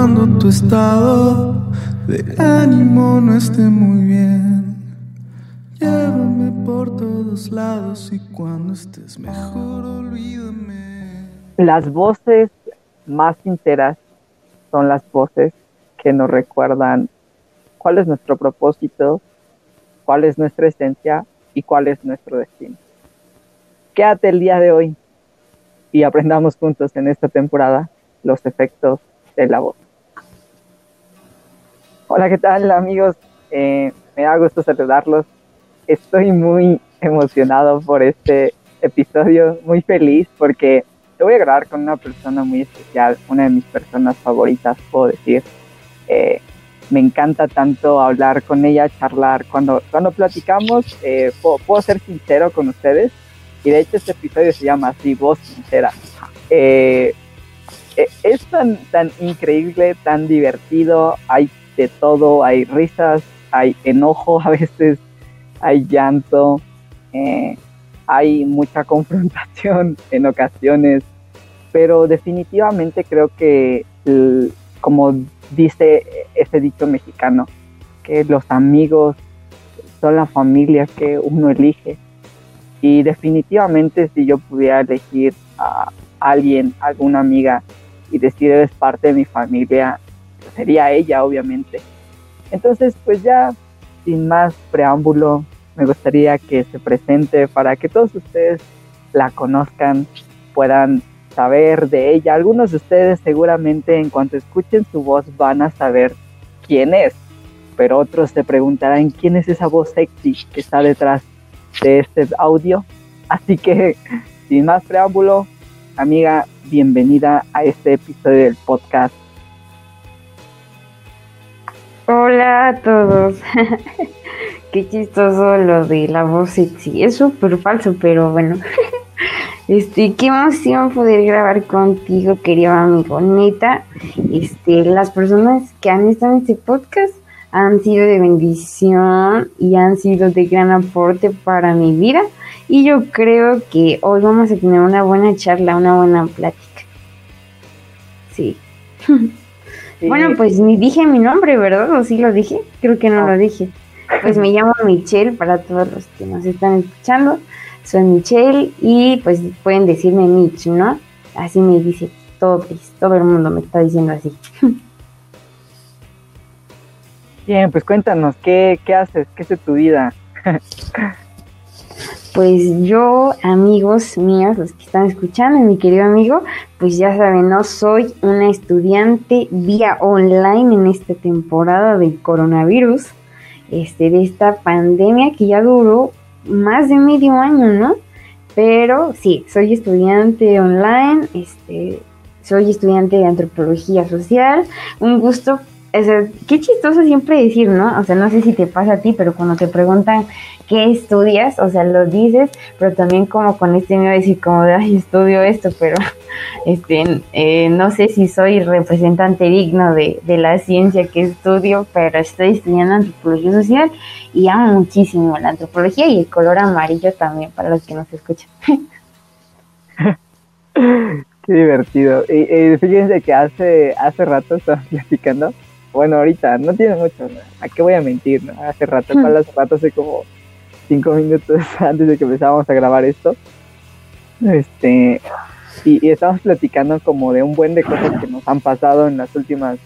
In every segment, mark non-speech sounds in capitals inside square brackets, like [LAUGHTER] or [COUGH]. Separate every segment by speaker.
Speaker 1: cuando tu estado de ánimo no esté muy bien. Llévame por todos lados y cuando estés mejor olvídame.
Speaker 2: Las voces más sinceras son las voces que nos recuerdan cuál es nuestro propósito, cuál es nuestra esencia y cuál es nuestro destino. Quédate el día de hoy y aprendamos juntos en esta temporada los efectos de la voz. Hola, ¿qué tal amigos? Eh, me da gusto saludarlos. Estoy muy emocionado por este episodio, muy feliz porque te voy a grabar con una persona muy especial, una de mis personas favoritas, puedo decir. Eh, me encanta tanto hablar con ella, charlar. Cuando, cuando platicamos, eh, puedo, ser sincero con ustedes. Y de hecho este episodio se llama así, voz sincera. Eh, eh, es tan, tan increíble, tan divertido, hay de todo, hay risas, hay enojo [LAUGHS] a veces, hay llanto, hay mucha confrontación [LAUGHS] en ocasiones, pero definitivamente creo que como dice ese dicho mexicano, que los amigos son la familia que uno elige. Y definitivamente si yo pudiera elegir a alguien, alguna amiga, y decir eres parte de mi familia, sería ella, obviamente. Entonces, pues ya, sin más preámbulo, me gustaría que se presente para que todos ustedes la conozcan, puedan saber de ella. Algunos de ustedes seguramente en cuanto escuchen su voz van a saber quién es, pero otros se preguntarán quién es esa voz sexy que está detrás de este audio. Así que, [LAUGHS] sin más preámbulo, amiga, bienvenida a este episodio del podcast.
Speaker 3: Hola a todos. [LAUGHS] Qué chistoso lo de la voz sexy. Es súper falso, pero bueno. [LAUGHS] Este, qué emoción poder grabar contigo, querido amigo. Neta, este, las personas que han estado en este podcast han sido de bendición y han sido de gran aporte para mi vida. Y yo creo que hoy vamos a tener una buena charla, una buena plática. Sí. [LAUGHS] Bueno, pues ni dije mi nombre, ¿verdad? ¿O sí lo dije? Creo que no lo dije. Pues me llamo Michelle para todos los que nos están escuchando soy Michelle y pues pueden decirme Mitch, ¿no? Así me dice todo, todo el mundo me está diciendo así.
Speaker 2: Bien, pues cuéntanos, ¿qué, qué haces? ¿Qué es de tu vida? [LAUGHS]
Speaker 3: pues yo, amigos míos, los que están escuchando, mi querido amigo, pues ya saben, no soy una estudiante vía online en esta temporada del coronavirus, este, de esta pandemia que ya duró más de medio año, ¿no? Pero sí, soy estudiante online, este, soy estudiante de antropología social, un gusto o sea, qué chistoso siempre decir, ¿no? O sea, no sé si te pasa a ti, pero cuando te preguntan qué estudias, o sea, lo dices, pero también como con este miedo de decir como de, ay, estudio esto, pero [LAUGHS] este, eh, no sé si soy representante digno de, de la ciencia que estudio, pero estoy estudiando antropología social y amo muchísimo la antropología y el color amarillo también para los que nos escuchan. [LAUGHS]
Speaker 2: Qué divertido. Y, fíjense que hace, hace rato estaba [LAUGHS] platicando bueno, ahorita no tiene mucho, ¿a qué voy a mentir? Hace rato, para hace rato, hace como cinco minutos [LAUGHS] antes de que empezáramos a grabar esto, este, y, y, estábamos platicando como de un buen de cosas que nos han pasado en las últimas,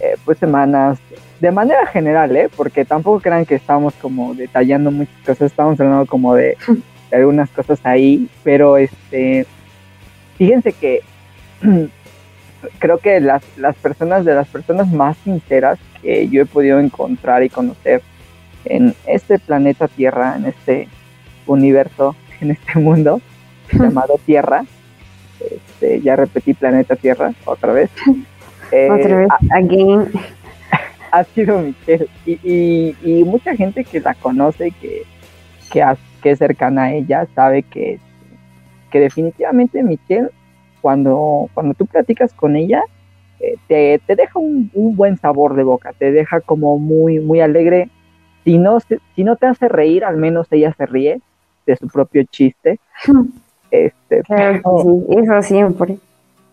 Speaker 2: eh, pues, semanas, de manera general, ¿eh? Porque tampoco crean que estamos como detallando muchas cosas, estamos hablando como de, [LAUGHS] de algunas cosas ahí, pero este, fíjense que [CLEARS THROAT] creo que las, las personas, de las personas más sinceras que yo he podido encontrar y conocer en este planeta Tierra, en este universo, [LAUGHS] en este mundo llamado Tierra, este, ya repetí planeta Tierra otra vez. [LAUGHS]
Speaker 3: Eh, otra vez, again. [LAUGHS]
Speaker 2: Ha sido Michelle y, y, mucha gente que la conoce, que, que, que es cercana a ella, sabe que, que definitivamente Michelle cuando, cuando tú platicas con ella, eh, te, te, deja un, buen sabor de boca, te deja como muy, muy alegre. Si no, si no te hace reír, al menos ella se ríe de su propio chiste. [LAUGHS] Este,
Speaker 3: eso siempre.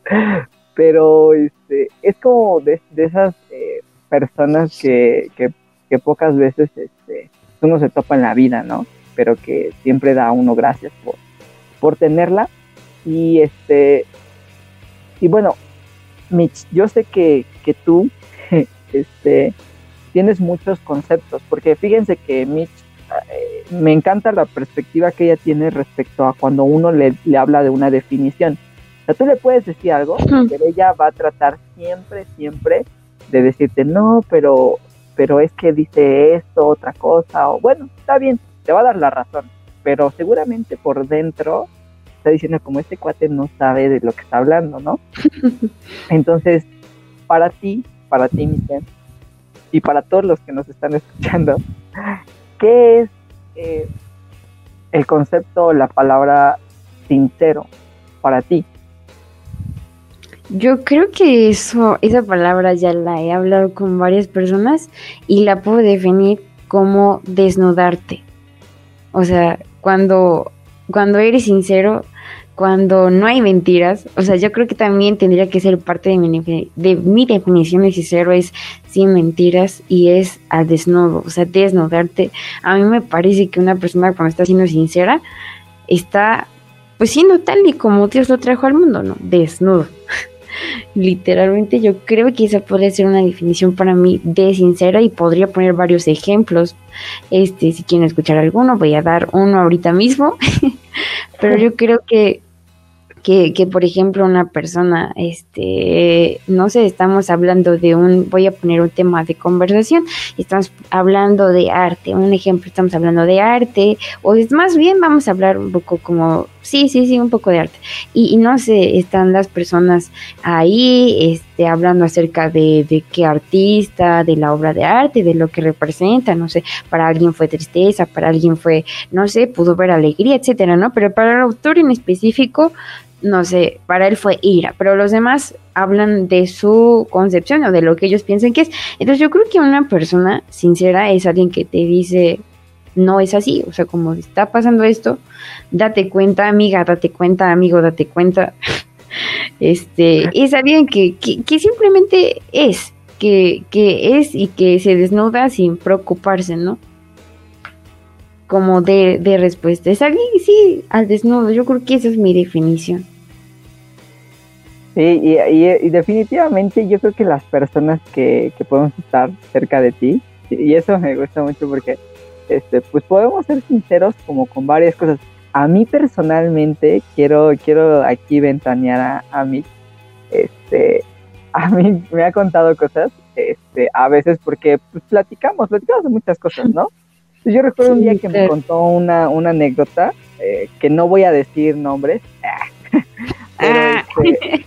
Speaker 3: [LAUGHS]
Speaker 2: pero este, es como de, esas eh, personas que, que, pocas veces este, uno se topa en la vida, ¿no? Pero que siempre da a uno gracias por, por tenerla. Y este, y bueno, Mitch, yo sé que, que tú [LAUGHS] este, tienes muchos conceptos, porque fíjense que Mitch eh, me encanta la perspectiva que ella tiene respecto a cuando uno le, le habla de una definición. O sea, tú le puedes decir algo, pero ella va a tratar siempre, siempre de decirte, no, pero, pero es que dice esto, otra cosa, o bueno, está bien, te va a dar la razón, pero seguramente por dentro está diciendo como este cuate no sabe de lo que está hablando, ¿no? [LAUGHS] Entonces, para ti, para ti, Michelle, y para todos los que nos están escuchando, [LAUGHS] ¿qué es eh, el concepto, la palabra sincero para ti?
Speaker 3: Yo creo que eso, esa palabra ya la he hablado con varias personas y la puedo definir como desnudarte. O sea, cuando, cuando eres sincero, cuando no hay mentiras, o sea, yo creo que también tendría que ser parte de mi, de mi definición de sincero es sin mentiras y es al desnudo, o sea, desnudarte. A mí me parece que una persona cuando está siendo sincera está pues siendo tal y como Dios lo trajo al mundo, ¿no? Desnudo. Literalmente yo creo que esa podría ser una definición para mí de sincera y podría poner varios ejemplos. Este, si quieren escuchar alguno, voy a dar uno ahorita mismo. [LAUGHS] Pero yo creo que que, que, por ejemplo una persona, este, no sé, estamos hablando de un, voy a poner un tema de conversación, estamos hablando de arte, un ejemplo, estamos hablando de arte, o es más bien vamos a hablar un poco como, sí, sí, sí, un poco de arte, y, no sé, están las personas ahí, este, hablando acerca de, de qué artista, de la obra de arte, de lo que representa, no sé, para alguien fue tristeza, para alguien fue, no sé, pudo ver alegría, etcétera, ¿no? Pero para el autor en específico, no sé, para él fue ira, pero los demás hablan de su concepción o de lo que ellos piensan que es. Entonces yo creo que una persona sincera es alguien que te dice, no es así, o sea, como está pasando esto, date cuenta, amiga, date cuenta, amigo, date cuenta. [LAUGHS] este, es alguien que, que, simplemente es, que, que es y que se desnuda sin preocuparse, ¿no? como de, de, respuesta. Es alguien, sí, al desnudo. Yo creo que esa es mi definición.
Speaker 2: Sí, y, definitivamente yo creo que las personas que, que, podemos estar cerca de ti, y eso me gusta mucho porque este, pues podemos ser sinceros como con varias cosas. A mí personalmente quiero, quiero aquí ventanear a, a mí. Este, a mí me ha contado cosas, este, a veces porque pues, platicamos, platicamos de muchas cosas, ¿no? Yo recuerdo un día que me contó una, una anécdota, eh, que no voy a decir nombres, [LAUGHS] pero, ah. este,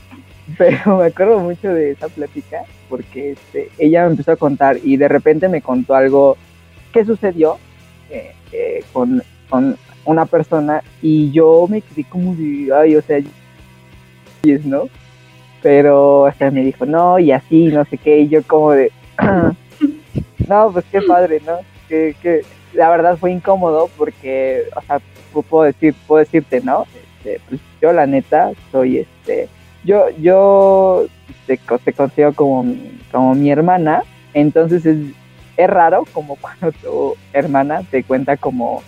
Speaker 2: [LAUGHS] pero me acuerdo mucho de esa plática porque este, ella me empezó a contar y de repente me contó algo que sucedió eh, eh, con, con, una persona y yo me quedé como de, ay, o sea, ¿no? Pero sea, me dijo, no, y así, no sé qué, y yo como de, [CLEARS THROAT] no, pues qué padre, ¿no? Que, que la verdad fue incómodo porque, o sea, puedo decir, puedo decirte, ¿no? Este, pues yo la neta soy este yo, yo te, te considero como, como mi hermana, entonces es, es raro como [LAUGHS] cuando tu hermana te cuenta como,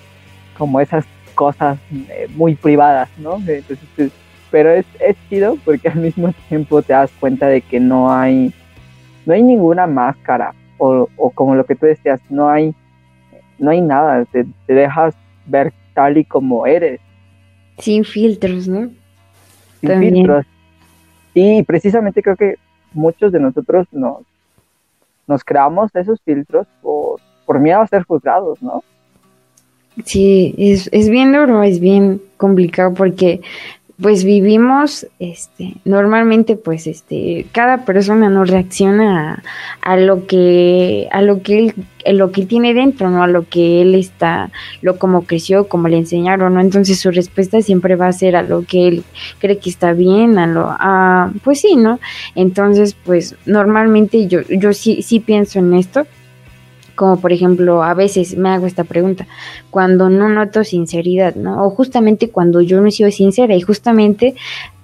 Speaker 2: como esas cosas eh, muy privadas, ¿no? Entonces, pues, pero es, es chido porque al mismo tiempo te das cuenta de que no hay, no hay ninguna máscara o, o como lo que tú decías, no hay, no hay nada, te, te dejas ver tal y como eres.
Speaker 3: Sin filtros, ¿no?
Speaker 2: Sin filtros. Y precisamente creo que muchos de nosotros nos, nos creamos esos filtros por, por miedo a ser juzgados, ¿no?
Speaker 3: Sí, es, es bien duro, es bien complicado porque pues vivimos, este, normalmente pues este, cada persona no reacciona a, lo que, a lo que él, lo que tiene dentro, ¿no? A lo que él está, lo como creció, como le enseñaron, ¿no? Entonces su respuesta siempre va a ser a lo que él cree que está bien, a lo, a, pues sí, ¿no? Entonces, pues normalmente yo, yo sí, sí pienso en esto como por ejemplo, a veces me hago esta pregunta, cuando no noto sinceridad, ¿no? O justamente cuando yo no he sido sincera y justamente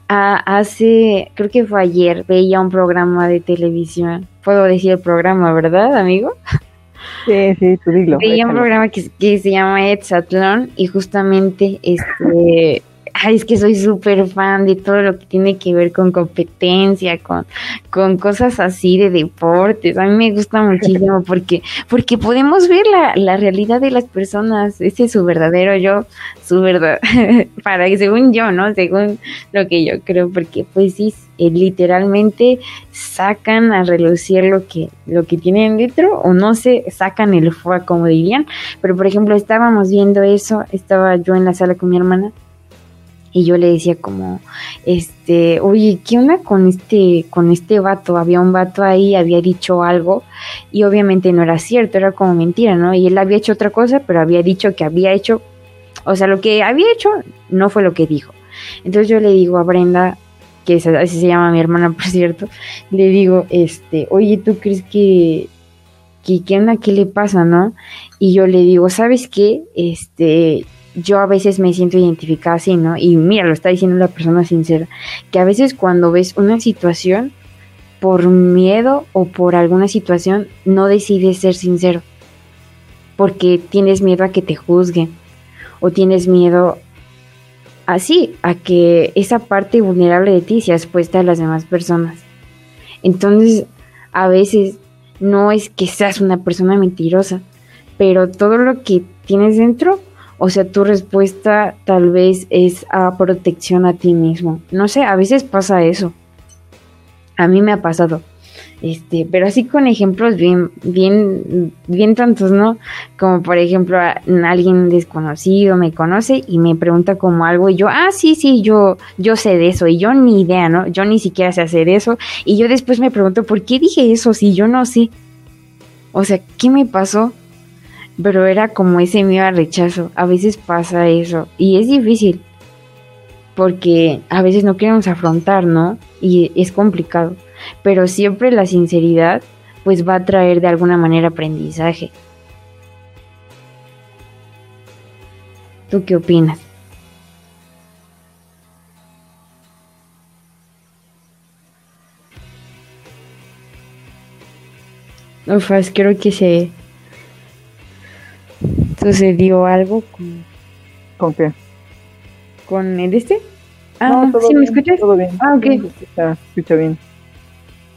Speaker 3: hace, creo que fue ayer, veía un programa de televisión. Puedo decir el programa, ¿verdad, amigo?
Speaker 2: Sí, sí, tú dilo.
Speaker 3: Veía un programa que, que se llama Exatlón y justamente este ay, es que soy súper fan de todo lo que tiene que ver con competencia, con, con cosas así de deportes. A mí me gusta [LAUGHS] muchísimo porque, porque podemos ver la, la realidad de las personas. Ese es su verdadero yo, su verdad, [LAUGHS] para que según yo, ¿no? Según lo que yo creo, porque pues sí, eh, literalmente sacan a relucir lo que, lo que tienen dentro, o no sé, sacan el fuego, como dirían. Pero por ejemplo, estábamos viendo eso, estaba yo en la sala con mi hermana y yo le decía como, este, oye, ¿qué onda con este, con este vato? Había un vato ahí, había dicho algo y obviamente no era cierto, era como mentira, ¿no? Y él había hecho otra cosa, pero había dicho que había hecho, o sea, lo que había hecho no fue lo que dijo. Entonces yo le digo a Brenda, que así se llama mi hermana, [LAUGHS] por cierto, le digo, este, oye, ¿tú crees que, que, qué onda, qué le pasa, no? Y yo le digo, ¿sabes qué? Este, yo a veces me siento identificada así, ¿no? Y mira, lo está diciendo la persona sincera, que a veces cuando ves una situación, por miedo o por alguna situación, no decides ser sincero, porque tienes miedo a que te juzguen, o tienes miedo así, a que esa parte vulnerable de ti sea expuesta a las demás personas. Entonces, a veces no es que seas una persona mentirosa, pero todo lo que tienes dentro o sea, tu respuesta tal vez es a protección a ti mismo. No sé, a veces pasa eso. A mí me ha pasado. Este, pero así con ejemplos bien, bien, bien tantos, ¿no? Como por ejemplo, alguien desconocido me conoce y me pregunta como algo y yo, ah, sí, sí, yo, yo sé de eso y yo ni idea, ¿no? Yo ni siquiera sé hacer eso y yo después me pregunto, ¿por qué dije eso si yo no sé? O sea, ¿qué me pasó? Pero era como ese miedo al rechazo. A veces pasa eso y es difícil porque a veces no queremos afrontar, ¿no? Y es complicado, pero siempre la sinceridad pues va a traer de alguna manera aprendizaje. ¿Tú qué opinas? Ufas, creo que se, sucedió algo con...
Speaker 2: ¿Con qué?
Speaker 3: ¿Con el este? Ah, ¿sí me escuchas?
Speaker 2: Todo bien.
Speaker 3: Ah, ok.
Speaker 2: escucha, escucha bien.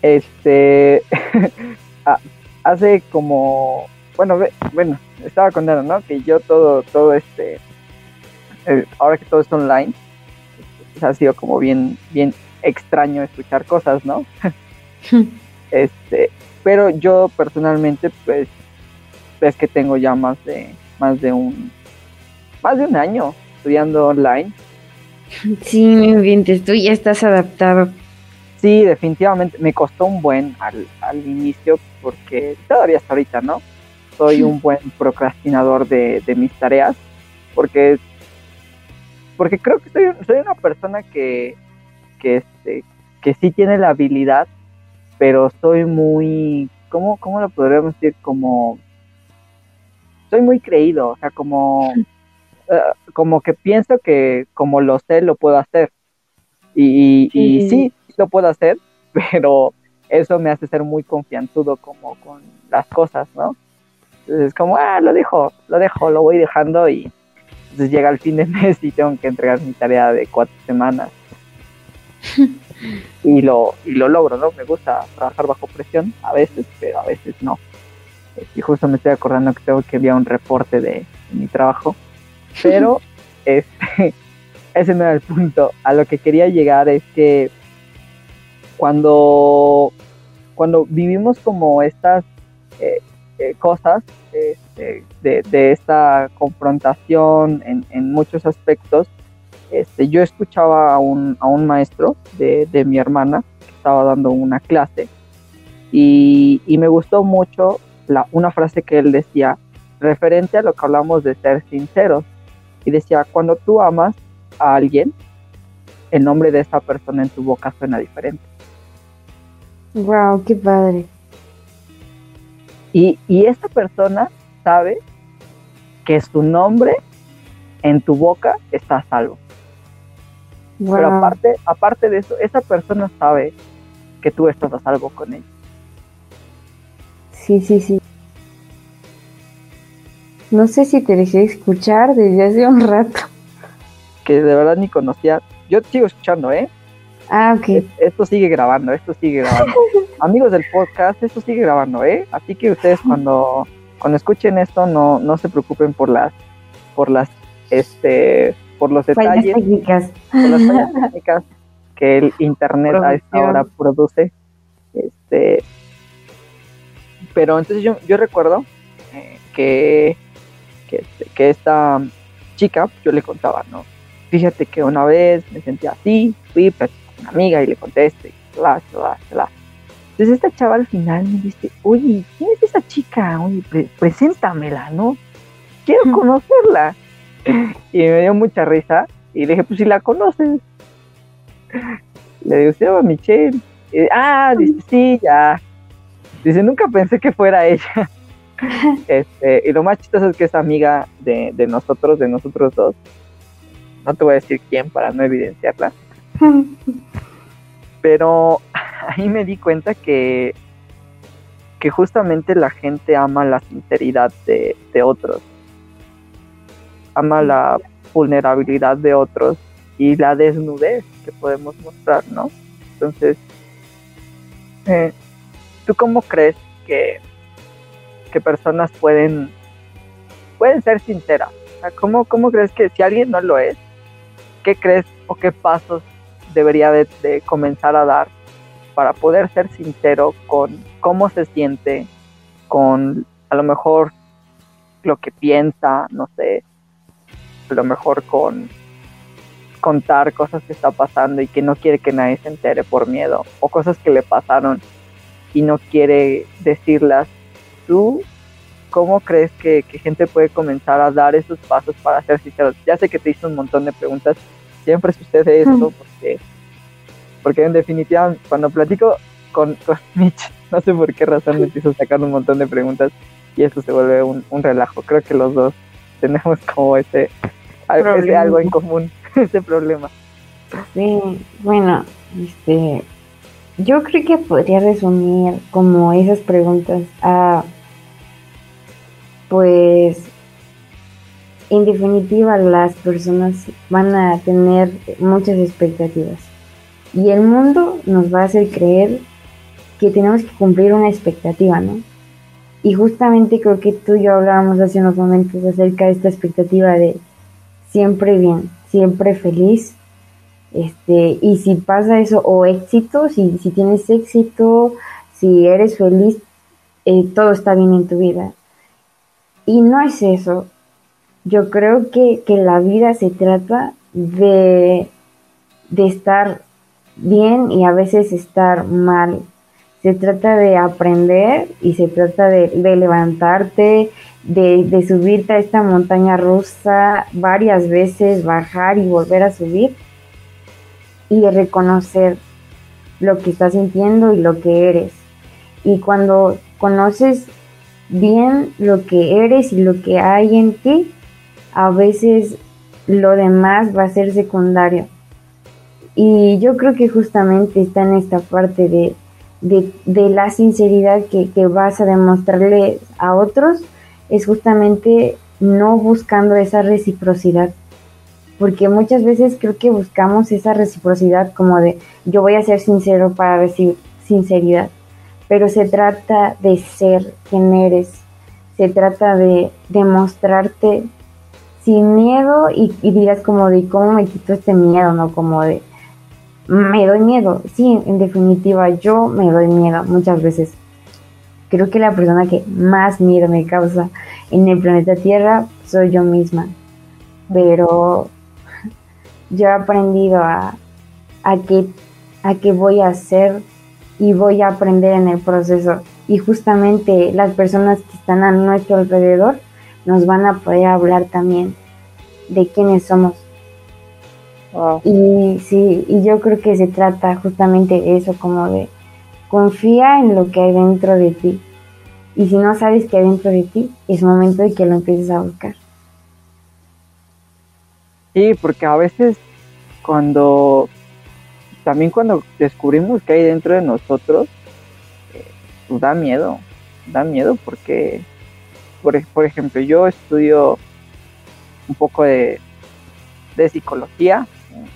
Speaker 2: Este... [LAUGHS] Ah, hace como... Bueno, bueno, estaba contando, ¿no? Que yo todo, todo este... Ahora que todo es online, pues, ha sido como bien, bien extraño escuchar cosas, ¿no? [LAUGHS] este, pero yo personalmente, pues, es que tengo ya más de más de un más de un año estudiando online.
Speaker 3: Sí, me mientes, tú ya estás adaptado.
Speaker 2: Sí, definitivamente. Me costó un buen al, al inicio porque todavía hasta ahorita, ¿no? Soy un buen procrastinador de, de mis tareas porque porque creo que soy, soy una persona que, que, este, que sí tiene la habilidad, pero soy muy, ¿cómo, cómo lo podríamos decir? Como soy muy creído, o sea, como, [LAUGHS] eh, como que pienso que como lo sé, lo puedo hacer. Y, y, sí. lo puedo hacer, [LAUGHS] pero eso me hace ser muy confianzudo como con las cosas, ¿no? Entonces es como, ah, lo dejo, lo dejo, lo voy dejando y entonces llega el fin de [LAUGHS] mes y tengo que entregar mi tarea de cuatro semanas. y lo, y lo logro, ¿no? Me gusta trabajar bajo presión a veces, pero a veces no y justo me estoy acordando que tengo que enviar un reporte de, mi trabajo, [LAUGHS] pero este, [LAUGHS] ese no era el punto. A lo que quería llegar es que cuando, cuando vivimos como estas eh, eh, cosas este, de, esta confrontación en, muchos aspectos, este, yo escuchaba a un, a un maestro de, de, mi hermana que estaba dando una clase y, y me gustó mucho una frase que él decía referente a lo que hablamos de ser sinceros. Y decía, cuando tú amas a alguien, el nombre de esa persona en tu boca suena diferente.
Speaker 3: Wow, qué padre.
Speaker 2: Y, y esta persona sabe que su nombre en tu boca está a salvo. Pero aparte, aparte de eso, esa persona sabe que tú estás a salvo con ella.
Speaker 3: Sí, sí, sí. No sé si te dejé escuchar desde hace un rato.
Speaker 2: Que de verdad ni conocía. Yo sigo escuchando, ¿eh?
Speaker 3: Ah, ok.
Speaker 2: Esto sigue grabando, esto sigue grabando. [LAUGHS] Amigos del podcast, esto sigue grabando, ¿eh? Así que ustedes cuando, cuando escuchen esto no, no se preocupen por las, por las, este, por los detalles,
Speaker 3: técnicas.
Speaker 2: por las [LAUGHS] técnicas que el internet a esta hora produce. Este, pero entonces yo, yo recuerdo eh, que, que, que esta chica, yo le contaba, ¿no? Fíjate que una vez me sentía así, fui, con una amiga y le contesté, bla, bla, bla. Entonces esta chava al final me dice, oye, ¿quién es esa chica? Oye, preséntamela, ¿no? Quiero conocerla. Y me dio mucha risa y le dije, pues si la conoces. Le digo, se llama Michelle. ah, dice, sí, ya. Dice, nunca pensé que fuera ella. [LAUGHS] este, y lo más chistoso es que es amiga de, de nosotros, de nosotros dos. No te voy a decir quién para no evidenciarla. [LAUGHS] Pero ahí me di cuenta que, que justamente la gente ama la sinceridad de, otros, ama la vulnerabilidad de otros y la desnudez que podemos mostrar, ¿no? Entonces, eh, ¿tú cómo crees que, que personas pueden, pueden ser sinceras? ¿cómo, ¿Cómo crees que si alguien no lo es, qué crees o qué pasos debería de, comenzar a dar para poder ser sincero con cómo se siente, con a lo mejor lo que piensa, no sé, a lo mejor con contar cosas que está pasando y que no quiere que nadie se entere por miedo, o cosas que le pasaron y no quiere decirlas. ¿Tú cómo crees que, que gente puede comenzar a dar esos pasos para ser sincero? Ya sé que te hice un montón de preguntas, siempre sucede esto porque, porque en definitiva cuando platico con, con [LAUGHS] Mitch, no sé por qué razón me a sacar un montón de preguntas y eso se vuelve un, relajo. Creo que los dos tenemos como ese, ese algo en común, [LAUGHS] ese problema.
Speaker 3: Sí, bueno, este, yo creo que podría resumir como esas preguntas a, pues, en definitiva las personas van a tener muchas expectativas y el mundo nos va a hacer creer que tenemos que cumplir una expectativa, ¿no? Y justamente creo que tú y yo hablábamos hace unos momentos acerca de esta expectativa de siempre bien, siempre feliz. Este, y si pasa eso, o éxito, si, si tienes éxito, si eres feliz, eh, todo está bien en tu vida. Y no es eso, yo creo que, la vida se trata de, de estar bien y a veces estar mal. Se trata de aprender y se trata de, levantarte, de, de, subirte a esta montaña rusa varias veces, bajar y volver a subir y de reconocer lo que estás sintiendo y lo que eres. Y cuando conoces bien lo que eres y lo que hay en ti, a veces lo demás va a ser secundario. Y yo creo que justamente está en esta parte de, de, la sinceridad que, que, vas a demostrarle a otros, es justamente no buscando esa reciprocidad. Porque muchas veces creo que buscamos esa reciprocidad como de yo voy a ser sincero para recibir sinceridad. Pero se trata de ser quien eres, se trata de demostrarte sin miedo y, dirás como de cómo me quito este miedo, ¿no? Como de me doy miedo. Sí, en definitiva, yo me doy miedo muchas veces. Creo que la persona que más miedo me causa en el planeta Tierra soy yo misma. Pero yo he aprendido a, a, que, a que voy a hacer y voy a aprender en el proceso. Y justamente las personas que están a nuestro alrededor nos van a poder hablar también de quiénes somos. Y sí, y yo creo que se trata justamente de eso, como de confía en lo que hay dentro de ti. Y si no sabes qué hay dentro de ti, es momento de que lo empieces a buscar.
Speaker 2: Sí, porque a veces, cuando también cuando descubrimos que hay dentro de nosotros, eh, da miedo, da miedo porque, por, por, ejemplo, yo estudio un poco de, de psicología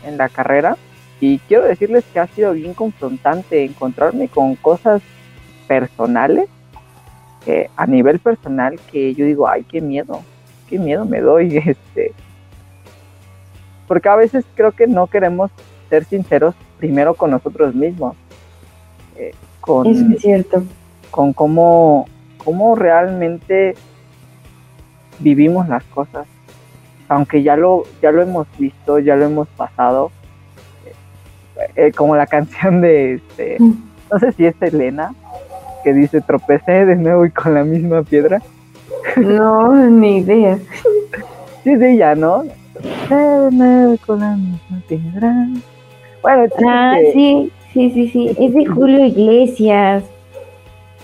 Speaker 2: en, la carrera y quiero decirles que ha sido bien confrontante encontrarme con cosas personales, eh, a nivel personal, que yo digo, ay, qué miedo, qué miedo me doy, [LAUGHS] este, porque a veces creo que no queremos ser sinceros primero con nosotros mismos.
Speaker 3: Eh, con, es cierto.
Speaker 2: Con cómo, cómo realmente vivimos las cosas. Aunque ya lo, ya lo hemos visto, ya lo hemos pasado. Eh, eh, como la [LAUGHS] canción de, este, no sé si es Elena, que dice tropecé de nuevo y con la misma piedra.
Speaker 3: No, ni idea.
Speaker 2: Sí, es ella, ¿no? Con la misma piedra.
Speaker 3: Bueno, ah, sí, sí, sí, sí. Es de Julio Iglesias.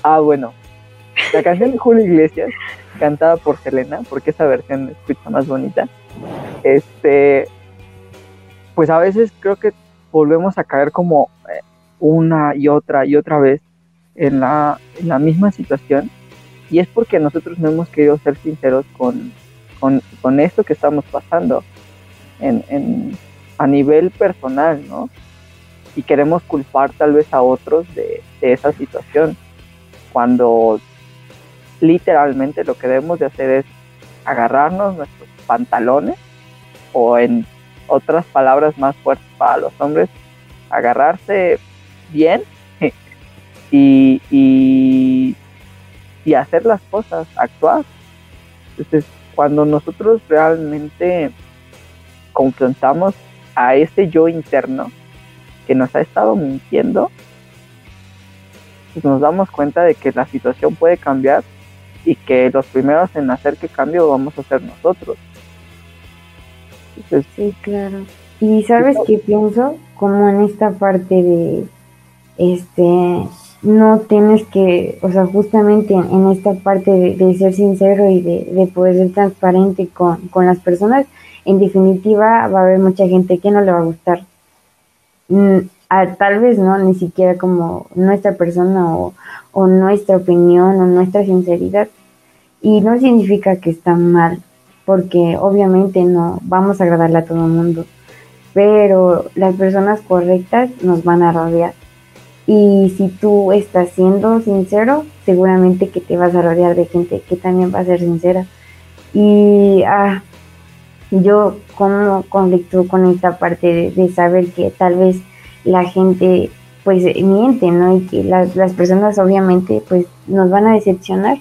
Speaker 2: Ah, bueno. La canción de Julio Iglesias, cantada por Selena, porque esa versión escucha más bonita. Este, pues a veces creo que volvemos a caer como eh, una y otra y otra vez en la, en la misma situación. Y es porque nosotros no hemos querido ser sinceros con, con, con esto que estamos pasando en, en, a nivel personal, ¿no? Y queremos culpar tal vez a otros de, esa situación, cuando literalmente lo que debemos de hacer es agarrarnos nuestros pantalones o en otras palabras más fuertes para los hombres, agarrarse bien [LAUGHS] y, y, y, hacer las cosas, actuar. Entonces, cuando nosotros realmente confrontamos a ese yo interno que nos ha estado mintiendo, pues nos damos cuenta de que la situación puede cambiar y que los primeros en hacer que cambie vamos a ser nosotros.
Speaker 3: sí, claro. Y sabes qué pienso, como en esta parte de, este, no tienes que, o sea, justamente en, esta parte de, ser sincero y de, de poder ser transparente con, con las personas, en definitiva va a haber mucha gente que no le va a gustar. Mm, tal vez no, ni siquiera como nuestra persona o, nuestra opinión o nuestra sinceridad. Y no significa que está mal, porque obviamente no vamos a agradarle a todo el mundo, pero las personas correctas nos van a rodear. Y si tú estás siendo sincero, seguramente que te vas a rodear de gente que también va a ser sincera. Y ah, yo como conflicto con esta parte de, saber que tal vez la gente pues miente, ¿no? Y que las, las personas obviamente pues nos van a decepcionar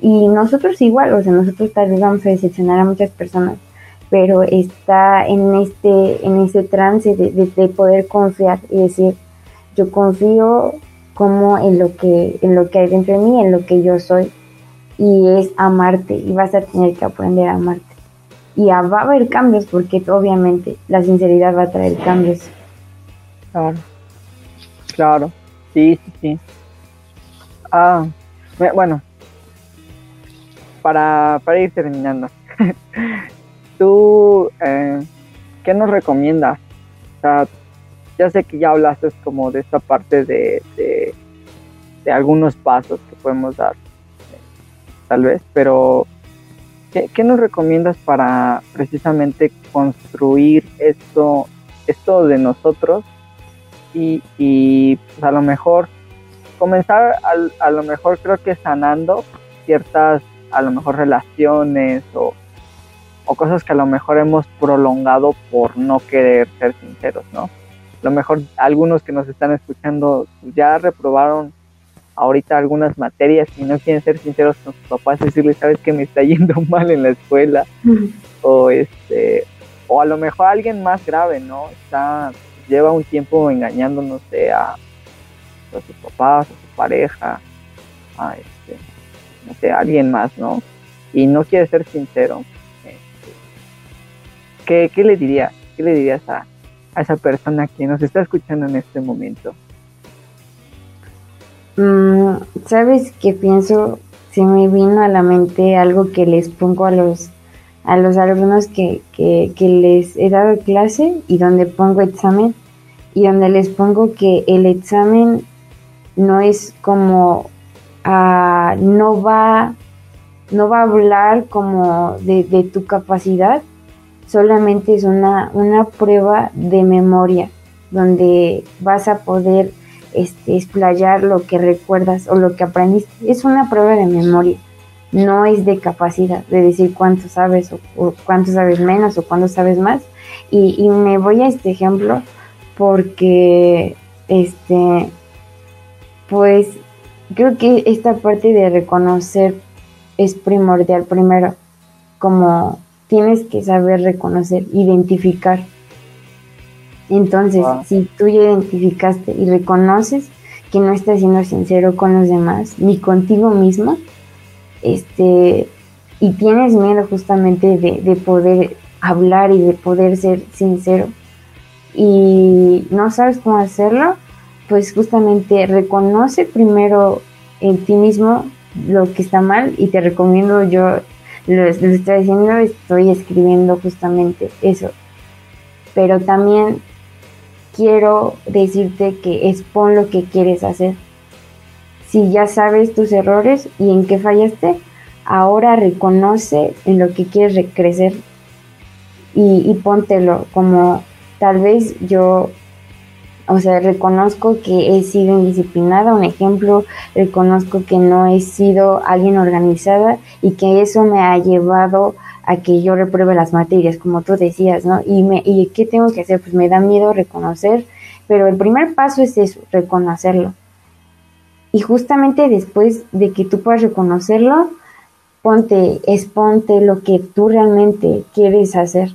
Speaker 3: y nosotros igual, o sea, nosotros tal vez vamos a decepcionar a muchas personas, pero está en este, en ese trance de, de, poder confiar y decir, yo confío como en lo que, en lo que hay dentro de mí, en lo que yo soy, y es amarte, y vas a tener que aprender a amarte y va a haber cambios porque obviamente la sinceridad va a traer cambios.
Speaker 2: Claro, claro, sí, sí, sí. Ah, bueno, para, para ir terminando, [LAUGHS] ¿tú eh, qué nos recomiendas? O sea, ya sé que ya hablaste como de esta parte de, de, algunos pasos que podemos dar, tal vez, pero ¿Qué, nos recomiendas para precisamente construir esto, esto de nosotros y, pues, a lo mejor comenzar a, lo mejor creo que sanando ciertas a lo mejor relaciones o, o cosas que a lo mejor hemos prolongado por no querer ser sinceros, ¿no? A lo mejor algunos que nos están escuchando ya reprobaron ahorita algunas materias y no quieren ser sinceros con sus papás, decirles, sabes que me está yendo [LAUGHS] mal en la escuela, o este, o a lo mejor alguien más grave, ¿no? Está, lleva un tiempo engañando, no sé, a, sus papás, a su pareja, a este, no sé, a alguien más, ¿no? Y no quiere ser sincero. Este, ¿qué, le diría? ¿Qué le dirías a, a esa persona que nos está escuchando en este momento?
Speaker 3: Mm, ¿Sabes qué pienso? Se me vino a la mente algo que les pongo a los, a los alumnos que, que, les he dado clase y donde pongo examen y donde les pongo que el examen no es como ah, no va no va a hablar como de, de, tu capacidad solamente es una, una prueba de memoria donde vas a poder este, explayar lo que recuerdas o lo que aprendiste. Es una prueba de memoria, no es de capacidad, de decir cuánto sabes o, cuánto sabes menos o cuánto sabes más. Y, me voy a este ejemplo porque, este, pues, creo que esta parte de reconocer es primordial primero, como tienes que saber reconocer, identificar. Entonces, si tú ya identificaste y reconoces que no estás siendo sincero con los demás, ni contigo mismo, este, y tienes miedo justamente de, de poder hablar y de poder ser sincero, y no sabes cómo hacerlo, pues justamente reconoce primero en ti mismo lo que está mal y te recomiendo yo lo, estoy diciendo estoy escribiendo justamente eso pero también quiero decirte que expon lo que quieres hacer. Si ya sabes tus errores y en qué fallaste, ahora reconoce en lo que quieres crecer y, y póntelo como tal vez yo, o sea, reconozco que he sido indisciplinada, un ejemplo, reconozco que no he sido alguien organizada y que eso me ha llevado a que yo repruebe las materias, como tú decías, ¿no? Y, me, ¿Y qué tengo que hacer? Pues me da miedo reconocer, pero el primer paso es eso, reconocerlo. Y justamente después de que tú puedas reconocerlo, ponte, exponte lo que tú realmente quieres hacer.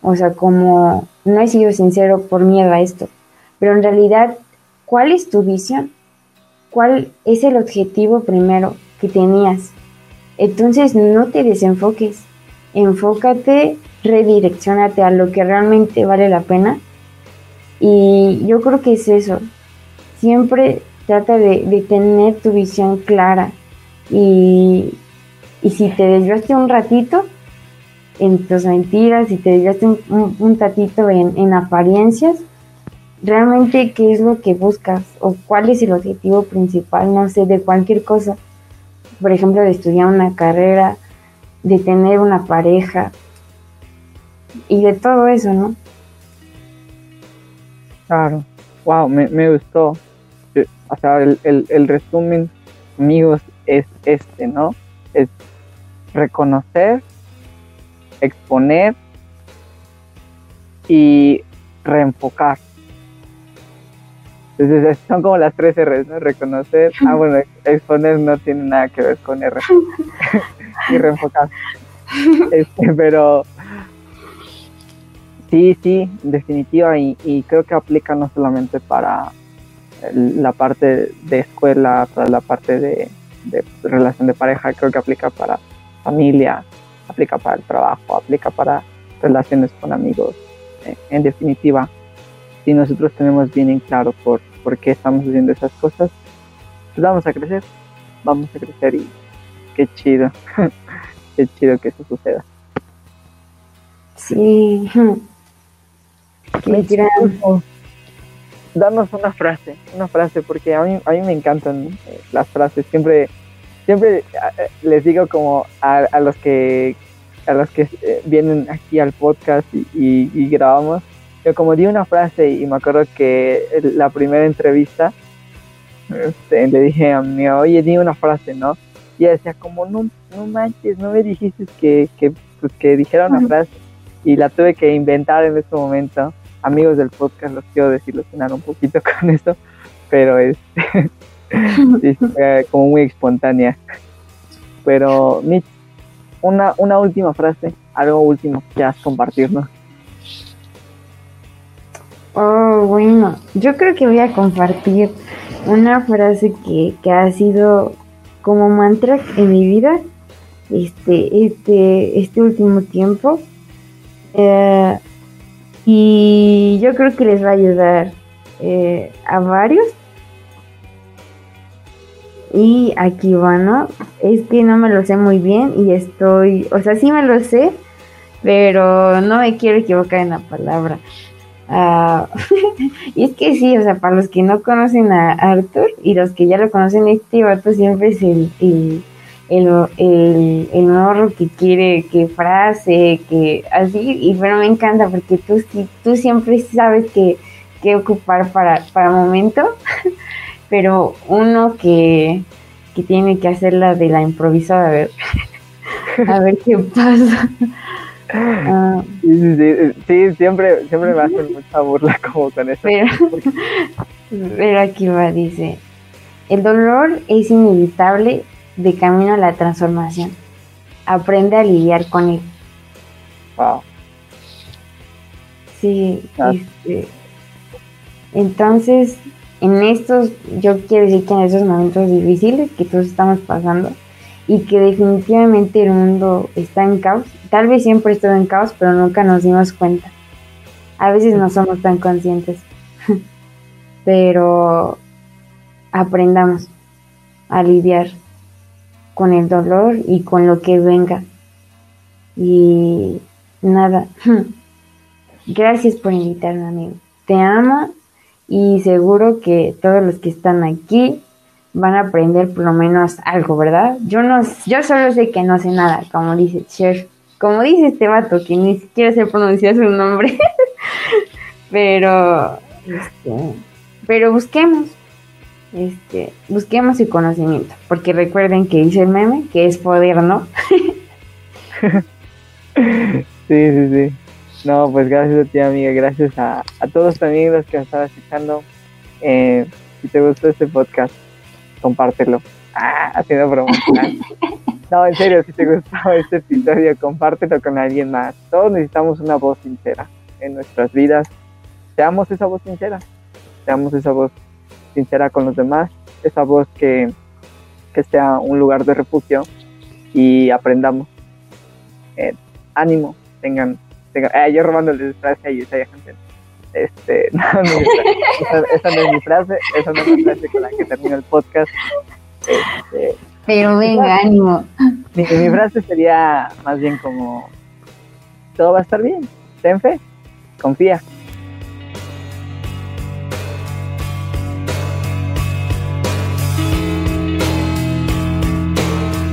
Speaker 3: O sea, como no he sido sincero por miedo a esto, pero en realidad, ¿cuál es tu visión? ¿Cuál es el objetivo primero que tenías? Entonces no te desenfoques enfócate, redireccionate a lo que realmente vale la pena. Y yo creo que es eso. Siempre trata de, tener tu visión clara. Y, si te desviaste un ratito en tus mentiras, si te desviaste un, un, ratito en, en apariencias, realmente qué es lo que buscas o cuál es el objetivo principal, no sé, de cualquier cosa. Por ejemplo, de estudiar una carrera, de tener una pareja y de todo eso, ¿no?
Speaker 2: Claro, wow, me, me gustó. O sea, el, el, resumen, amigos, es este, ¿no? Es reconocer, exponer y reenfocar. Entonces son como las tres R's, ¿no? Reconocer, [LAUGHS] ah bueno, exponer no tiene nada que ver con R. [LAUGHS] y reenfocar. Este, pero sí, sí, en definitiva, y, creo que aplica no solamente para la parte de escuela, para la parte de, relación de pareja, creo que aplica para familia, aplica para el trabajo, aplica para relaciones con amigos. En definitiva, si nosotros tenemos bien en claro por, por qué estamos haciendo esas cosas, pues vamos a crecer, vamos a crecer y qué chido, [LAUGHS] qué chido que eso suceda.
Speaker 3: Sí. [LAUGHS] Qué
Speaker 2: Danos una frase, una frase, porque a mí, a mí me encantan eh, las frases. Siempre, siempre eh, les digo como a, los que a los que eh, vienen aquí al podcast y, grabamos, yo como di una frase y me acuerdo que la primera entrevista este, le dije a mi oye, di una frase, ¿no? y decía como no, no manches, no me dijiste que, que, pues, que dijera una frase y la tuve que inventar en ese momento. Amigos del podcast, los quiero desilusionar un poquito [LAUGHS] con esto, pero [LAUGHS] es como muy espontánea. Pero Mitch, una, una última frase, algo último que quieras compartirnos.
Speaker 3: Oh, bueno, yo creo que voy a compartir una frase que, que ha sido como mantra en mi vida este, este, este último tiempo. Eh, y yo creo que les va a ayudar eh, a varios. Y aquí va, ¿no? es que no me lo sé muy bien y estoy, o sea, sí me lo sé, pero no me quiero equivocar en la palabra. Ah, [LAUGHS] y es que sí, o sea, para los que no conocen a Arthur y los que ya lo conocen, este vato siempre es el, el, el, el, morro que quiere que frase, que así, y pero me encanta porque tú, tú siempre sabes que, ocupar para, para momento, [LAUGHS] pero uno que, que tiene que hacer la de la improvisada, a ver, [LAUGHS] a ver qué pasa.
Speaker 2: Sí, siempre, siempre me hacen mucha burla como con eso. [LAUGHS]
Speaker 3: Pero, aquí va, dice, el dolor es inevitable de camino a la transformación. Aprende a lidiar con él.
Speaker 2: Wow.
Speaker 3: Sí, ah. este, entonces, en estos, yo quiero decir que en esos momentos difíciles que todos estamos pasando, y que definitivamente el mundo está en caos. Tal vez siempre estuvo en caos, pero nunca nos dimos cuenta. A veces no somos tan conscientes, [LAUGHS] pero aprendamos a lidiar con el dolor y con lo que venga. Y nada, [LAUGHS] gracias por invitarme, amigo. Te amo y seguro que todos los que están aquí van a aprender por lo menos algo, ¿verdad? Yo no, yo solo sé que no sé nada, como dice Cher, como dice este vato, que ni siquiera se pronuncia su nombre, [LAUGHS] pero, este, pero busquemos, este, busquemos el conocimiento, porque recuerden que dice el meme que es poder, ¿no? [LAUGHS]
Speaker 2: sí, sí, sí. No, pues gracias a ti, amiga, gracias a, a todos también los que estaban escuchando. Eh, si te gustó este podcast, compártelo. Ah, haciendo promoción. [LAUGHS] no, en serio, si te gustó este episodio, compártelo con alguien más. Todos necesitamos una voz sincera en nuestras vidas. Seamos esa voz sincera. Seamos esa voz sincera con los demás. Esa voz que, que sea un lugar de refugio y aprendamos. Eh, ánimo, tengan, tengan eh, yo robándoles frase a Isaiah Hansen. Este, [LAUGHS] no, esa, no es mi frase, esa no es la frase con la que termino el podcast. Este,
Speaker 3: Pero venga, ánimo.
Speaker 2: Mi, mi frase sería más bien como, todo va a estar bien, ten fe, confía.